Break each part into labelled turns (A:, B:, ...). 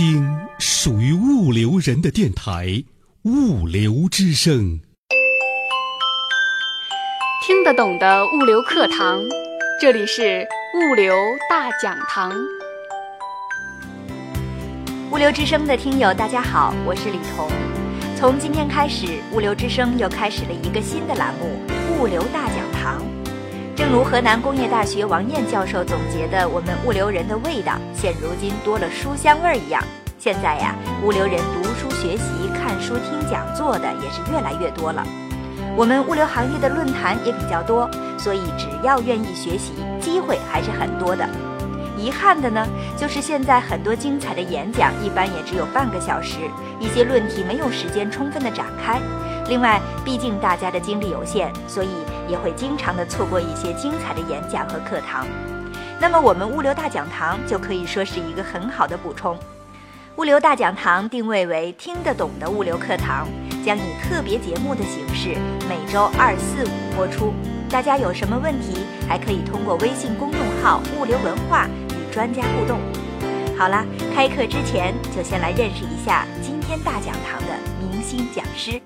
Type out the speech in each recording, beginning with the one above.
A: 听属于物流人的电台《物流之声》，
B: 听得懂的物流课堂，这里是物流大讲堂。
C: 物流之声的听友，大家好，我是李彤。从今天开始，物流之声又开始了一个新的栏目——物流大讲堂。正如河南工业大学王燕教授总结的，我们物流人的味道，现如今多了书香味儿一样。现在呀，物流人读书学习、看书听讲座的也是越来越多了。我们物流行业的论坛也比较多，所以只要愿意学习，机会还是很多的。遗憾的呢，就是现在很多精彩的演讲一般也只有半个小时，一些论题没有时间充分的展开。另外，毕竟大家的精力有限，所以也会经常的错过一些精彩的演讲和课堂。那么，我们物流大讲堂就可以说是一个很好的补充。物流大讲堂定位为听得懂的物流课堂，将以特别节目的形式，每周二、四、五播出。大家有什么问题，还可以通过微信公众号“物流文化”与专家互动。好啦，开课之前就先来认识一下今天大讲堂的明星讲师。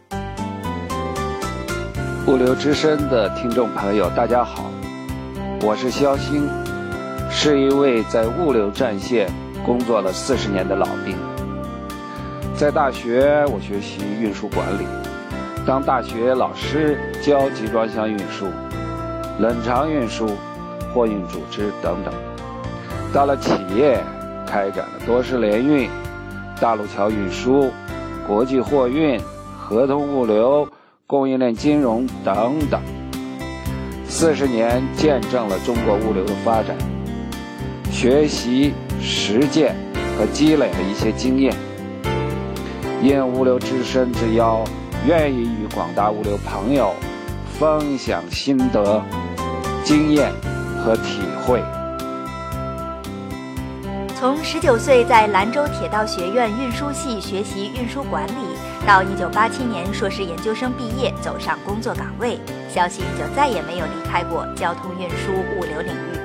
D: 物流之声的听众朋友，大家好，我是肖星，是一位在物流战线工作了四十年的老兵。在大学，我学习运输管理，当大学老师教集装箱运输、冷藏运输、货运组织等等。到了企业，开展了多式联运、大路桥运输、国际货运、合同物流。供应链金融等等，四十年见证了中国物流的发展，学习、实践和积累了一些经验。应物流之声之邀，愿意与广大物流朋友分享心得、经验和体会。
C: 从十九岁在兰州铁道学院运输系学习运输管理，到一九八七年硕士研究生毕业走上工作岗位，肖鑫就再也没有离开过交通运输物流领域。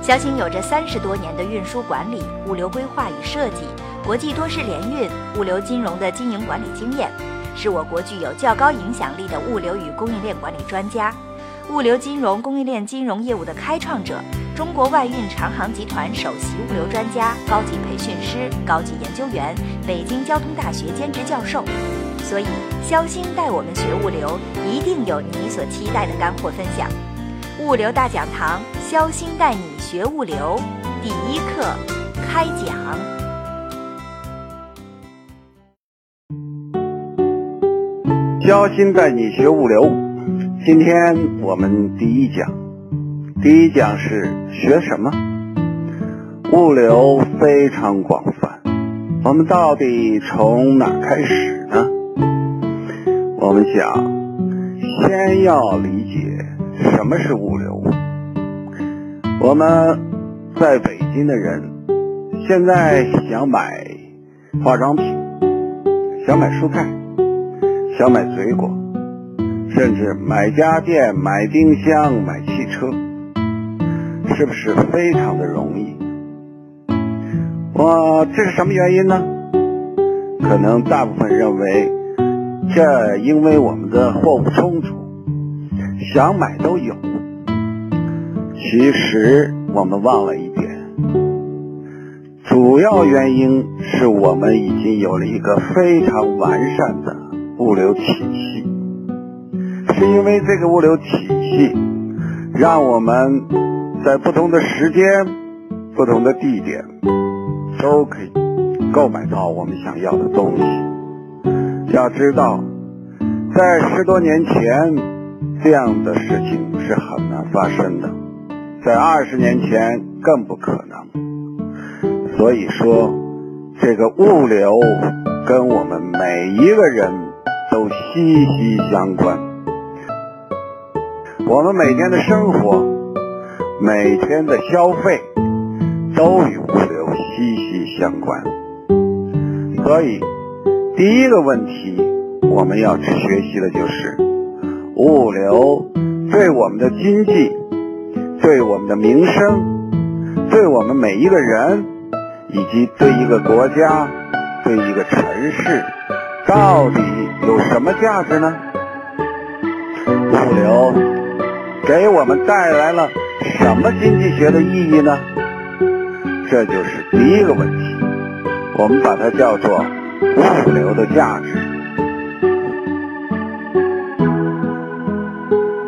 C: 肖鑫有着三十多年的运输管理、物流规划与设计、国际多式联运、物流金融的经营管理经验，是我国具有较高影响力的物流与供应链管理专家，物流金融供应链金融业务的开创者。中国外运长航集团首席物流专家、高级培训师、高级研究员，北京交通大学兼职教授。所以，肖星带我们学物流，一定有你所期待的干货分享。物流大讲堂，肖星带你学物流，第一课开讲。
E: 肖星带你学物流，今天我们第一讲。第一讲是学什么？物流非常广泛，我们到底从哪开始呢？我们想先要理解什么是物流。我们在北京的人，现在想买化妆品，想买蔬菜，想买水果，甚至买家电、买冰箱、买汽车。是不是非常的容易？我这是什么原因呢？可能大部分认为，这因为我们的货物充足，想买都有。其实我们忘了一点，主要原因是我们已经有了一个非常完善的物流体系，是因为这个物流体系让我们。在不同的时间、不同的地点，都可以购买到我们想要的东西。要知道，在十多年前，这样的事情是很难发生的；在二十年前，更不可能。所以说，这个物流跟我们每一个人都息息相关。我们每天的生活。每天的消费都与物流息息相关，所以第一个问题我们要去学习的就是物流对我们的经济、对我们的民生、对我们每一个人以及对一个国家、对一个城市，到底有什么价值呢？物流给我们带来了什么经济学的意义呢？这就是第一个问题，我们把它叫做物流的价值。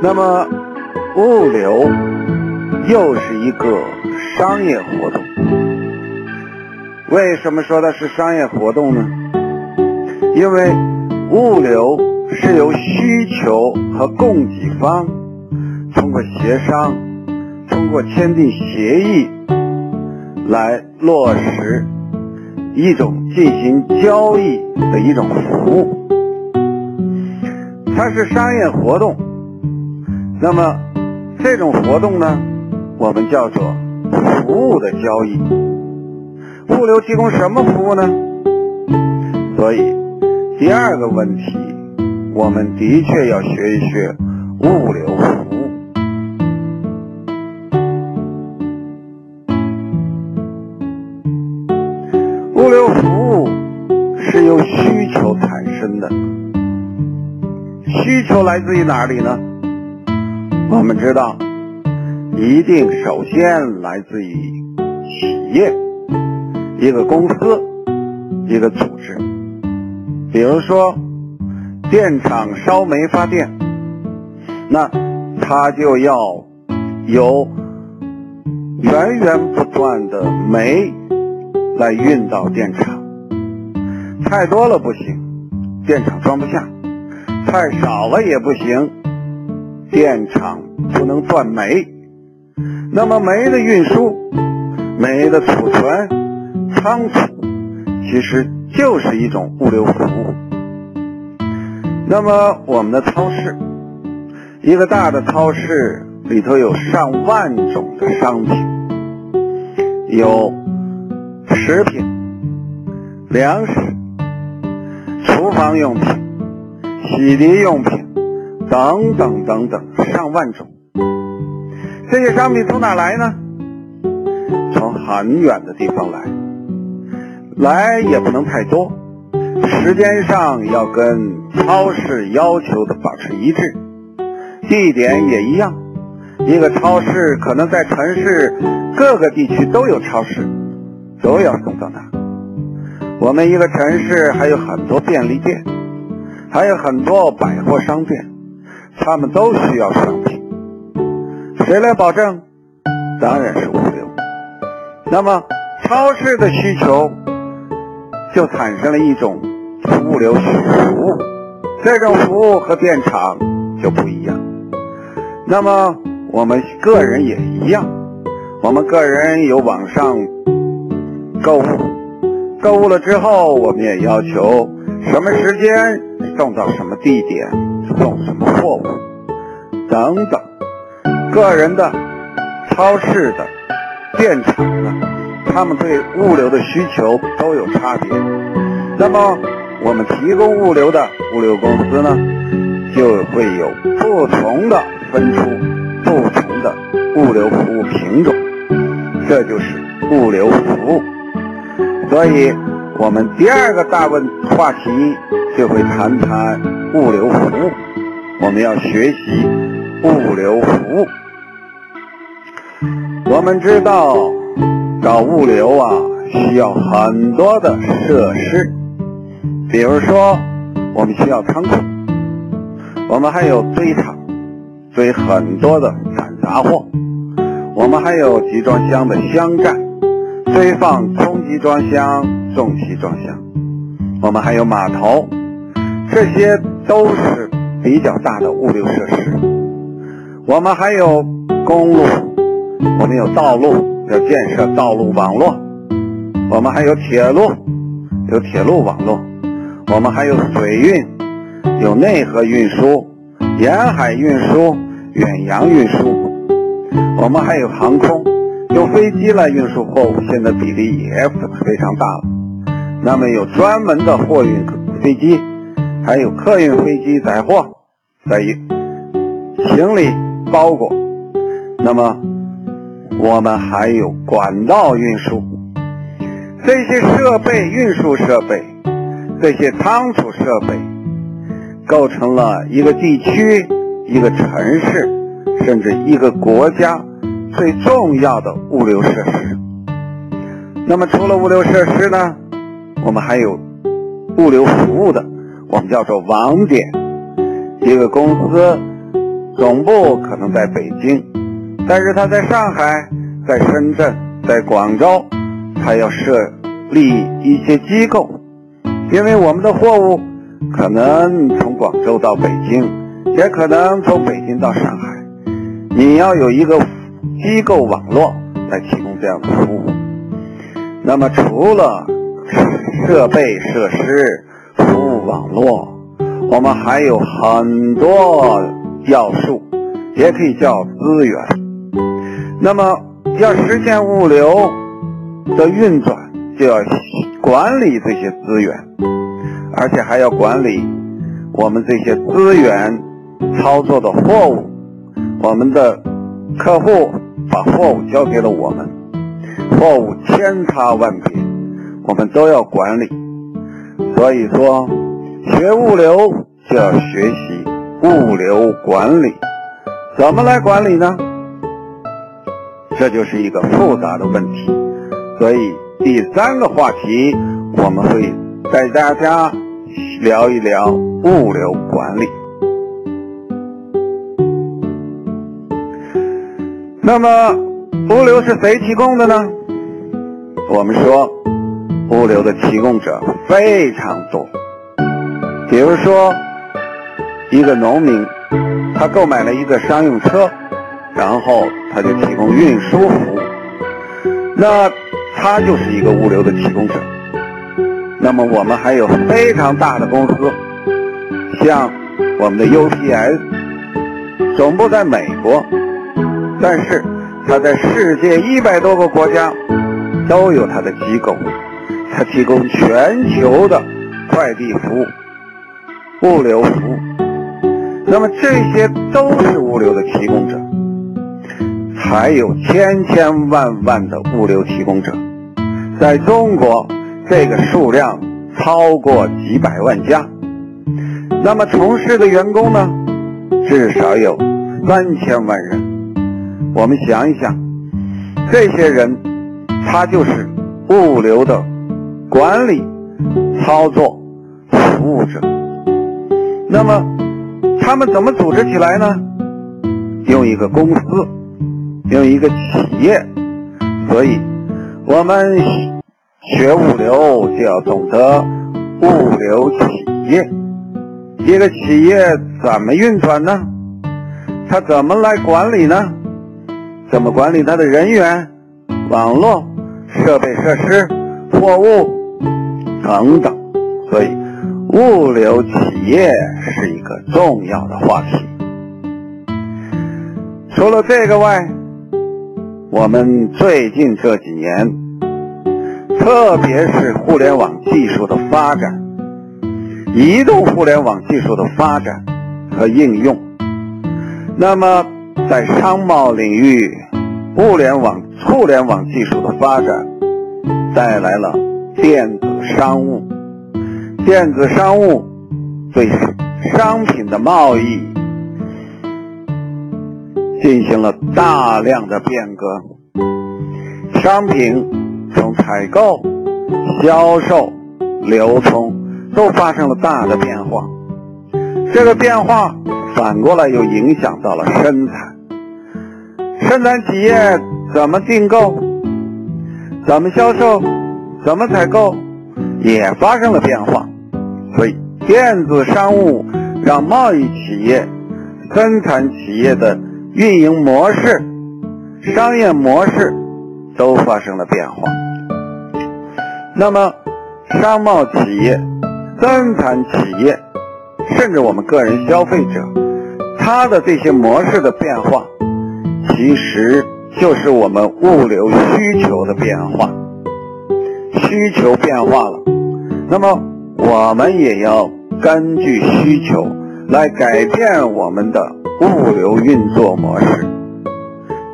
E: 那么，物流又是一个商业活动。为什么说它是商业活动呢？因为物流是由需求和供给方过协商、通过签订协议来落实一种进行交易的一种服务，它是商业活动。那么这种活动呢，我们叫做服务的交易。物流提供什么服务呢？所以第二个问题，我们的确要学一学物流来自于哪里呢？我们知道，一定首先来自于企业、一个公司、一个组织。比如说，电厂烧煤发电，那它就要有源源不断的煤来运到电厂，太多了不行，电厂装不下；太少了也不行。电厂不能断煤，那么煤的运输、煤的储存、仓储，其实就是一种物流服务。那么我们的超市，一个大的超市里头有上万种的商品，有食品、粮食、厨房用品、洗涤用品。等等等等，上万种。这些商品从哪来呢？从很远的地方来，来也不能太多，时间上要跟超市要求的保持一致，地点也一样。一个超市可能在城市各个地区都有超市，都要送到那。我们一个城市还有很多便利店，还有很多百货商店。他们都需要商品，谁来保证？当然是物流。那么，超市的需求就产生了一种物流服务，这种服务和电厂就不一样。那么，我们个人也一样，我们个人有网上购物，购物了之后，我们也要求什么时间送到什么地点。送什么货物等等，个人的、超市的、电厂的，他们对物流的需求都有差别。那么，我们提供物流的物流公司呢，就会有不同的分出不同的物流服务品种，这就是物流服务。所以，我们第二个大问话题就会谈谈物流服务。我们要学习物流服务。我们知道搞物流啊，需要很多的设施，比如说我们需要仓库，我们还有堆场，堆很多的散杂货，我们还有集装箱的箱站，堆放空集装箱、重集装箱，我们还有码头，这些都是。比较大的物流设施，我们还有公路，我们有道路，要建设道路网络；我们还有铁路，有铁路网络；我们还有水运，有内河运输、沿海运输、远洋运输；我们还有航空，用飞机来运输货物，现在比例也非常大了。那么有专门的货运飞机，还有客运飞机载货。在于行李包裹，那么我们还有管道运输，这些设备、运输设备、这些仓储设备，构成了一个地区、一个城市，甚至一个国家最重要的物流设施。那么，除了物流设施呢，我们还有物流服务的，我们叫做网点。一个公司总部可能在北京，但是它在上海、在深圳、在广州，它要设立一些机构，因为我们的货物可能从广州到北京，也可能从北京到上海，你要有一个机构网络来提供这样的服务。那么，除了设备设施、服务网络。我们还有很多要素，也可以叫资源。那么，要实现物流的运转，就要管理这些资源，而且还要管理我们这些资源操作的货物。我们的客户把货物交给了我们，货物千差万别，我们都要管理。所以说。学物流就要学习物流管理，怎么来管理呢？这就是一个复杂的问题。所以第三个话题，我们会带大家聊一聊物流管理。那么，物流是谁提供的呢？我们说，物流的提供者非常多。比如说，一个农民，他购买了一个商用车，然后他就提供运输服务，那他就是一个物流的提供者。那么我们还有非常大的公司，像我们的 UPS，总部在美国，但是它在世界一百多个国家都有它的机构，它提供全球的快递服务。物流服务，那么这些都是物流的提供者，还有千千万万的物流提供者，在中国这个数量超过几百万家，那么从事的员工呢，至少有三千万人。我们想一想，这些人他就是物流的管理、操作、服务者。那么，他们怎么组织起来呢？用一个公司，用一个企业。所以，我们学物流就要懂得物流企业。一个企业怎么运转呢？它怎么来管理呢？怎么管理它的人员、网络、设备设施、货物等等？所以。物流企业是一个重要的话题。除了这个外，我们最近这几年，特别是互联网技术的发展，移动互联网技术的发展和应用，那么在商贸领域，物联网、互联网技术的发展，带来了电子商务。电子商务对商品的贸易进行了大量的变革，商品从采购、销售、流通都发生了大的变化。这个变化反过来又影响到了生产，生产企业怎么订购、怎么销售、怎么采购，也发生了变化。所以，电子商务让贸易企业、生产企业的运营模式、商业模式都发生了变化。那么，商贸企业、生产企业，甚至我们个人消费者，它的这些模式的变化，其实就是我们物流需求的变化。需求变化了，那么。我们也要根据需求来改变我们的物流运作模式，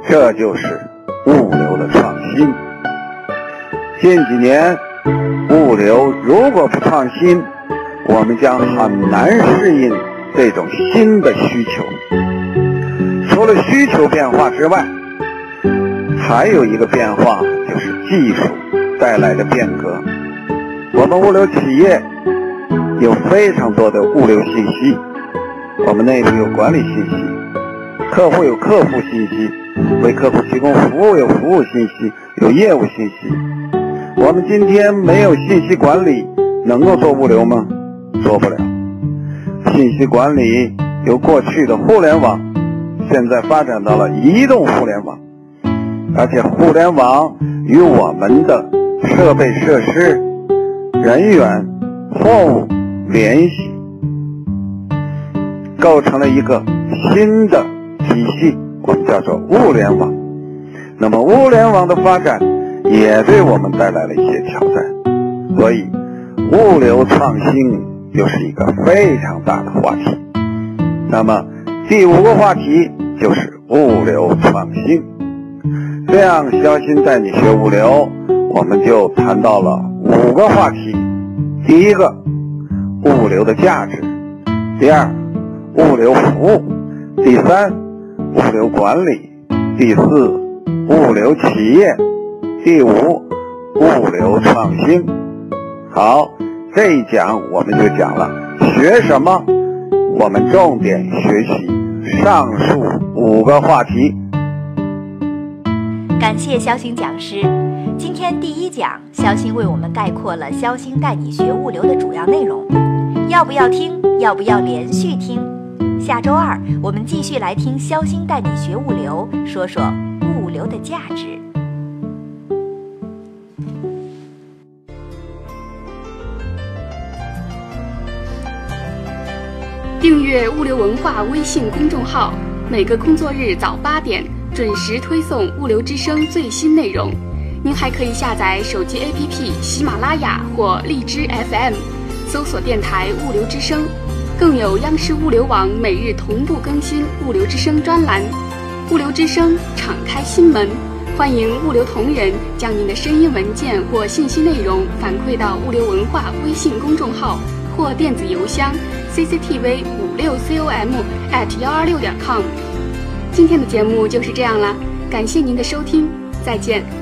E: 这就是物流的创新。近几年，物流如果不创新，我们将很难适应这种新的需求。除了需求变化之外，还有一个变化就是技术带来的变革。我们物流企业有非常多的物流信息，我们内部有管理信息，客户有客户信息，为客户提供服务有服务信息，有业务信息。我们今天没有信息管理，能够做物流吗？做不了。信息管理由过去的互联网，现在发展到了移动互联网。而且互联网与我们的设备设施、人员、货物联系，构成了一个新的体系，我们叫做物联网。那么物联网的发展也对我们带来了一些挑战，所以物流创新又是一个非常大的话题。那么第五个话题就是物流创新。这样，肖鑫带你学物流，我们就谈到了五个话题。第一个，物流的价值；第二，物流服务；第三，物流管理；第四，物流企业；第五，物流创新。好，这一讲我们就讲了学什么，我们重点学习上述五个话题。
C: 感谢肖星讲师。今天第一讲，肖星为我们概括了肖星带你学物流的主要内容。要不要听？要不要连续听？下周二我们继续来听肖星带你学物流，说说物流的价值。
B: 订阅物流文化微信公众号，每个工作日早八点。准时推送物流之声最新内容，您还可以下载手机 APP 喜马拉雅或荔枝 FM，搜索电台物流之声，更有央视物流网每日同步更新物流之声专栏。物流之声敞开心门，欢迎物流同仁将您的声音文件或信息内容反馈到物流文化微信公众号或电子邮箱 cctv 五六 com at 幺二六点 com。今天的节目就是这样了，感谢您的收听，再见。